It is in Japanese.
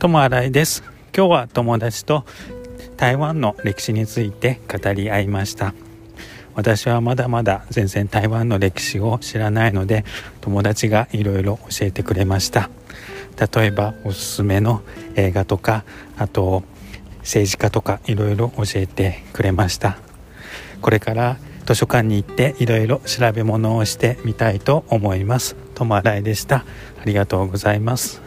友新井です。今日は友達と台湾の歴史について語り合いました。私はまだまだ全然台湾の歴史を知らないので友達がいろいろ教えてくれました。例えばおすすめの映画とかあと政治家とかいろいろ教えてくれました。これから図書館に行っていろいろ調べ物をしてみたいと思います。友新井でした。ありがとうございます。